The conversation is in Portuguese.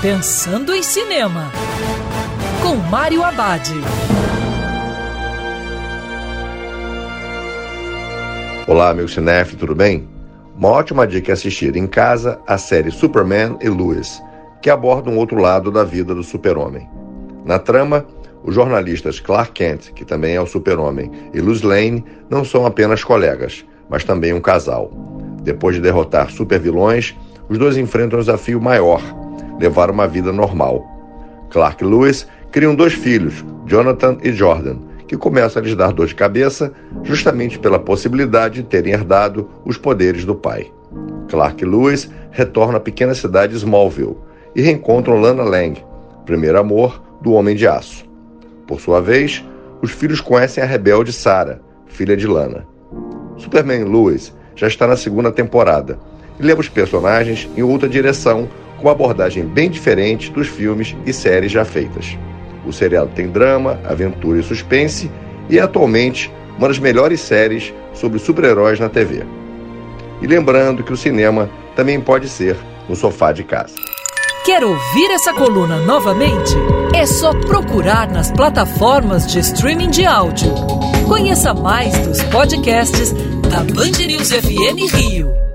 Pensando em Cinema, com Mário Abad. Olá, meu cinef, tudo bem? Uma ótima dica é assistir em casa a série Superman e Lois, que aborda um outro lado da vida do super-homem. Na trama, os jornalistas Clark Kent, que também é o super-homem, e Lois Lane não são apenas colegas, mas também um casal. Depois de derrotar supervilões, os dois enfrentam um desafio maior: levar uma vida normal. Clark e Lewis criam dois filhos, Jonathan e Jordan, que começam a lhes dar dor de cabeça justamente pela possibilidade de terem herdado os poderes do pai. Clark e Lewis retornam à pequena cidade de Smallville e reencontram Lana Lang, primeiro amor do Homem de Aço. Por sua vez, os filhos conhecem a rebelde Sarah, filha de Lana. Superman Lewis já está na segunda temporada e leva os personagens em outra direção, com uma abordagem bem diferente dos filmes e séries já feitas. O seriado tem drama, aventura e suspense e é atualmente uma das melhores séries sobre super-heróis na TV. E lembrando que o cinema também pode ser no sofá de casa. Quer ouvir essa coluna novamente? É só procurar nas plataformas de streaming de áudio. Conheça mais dos podcasts da Band News FM Rio.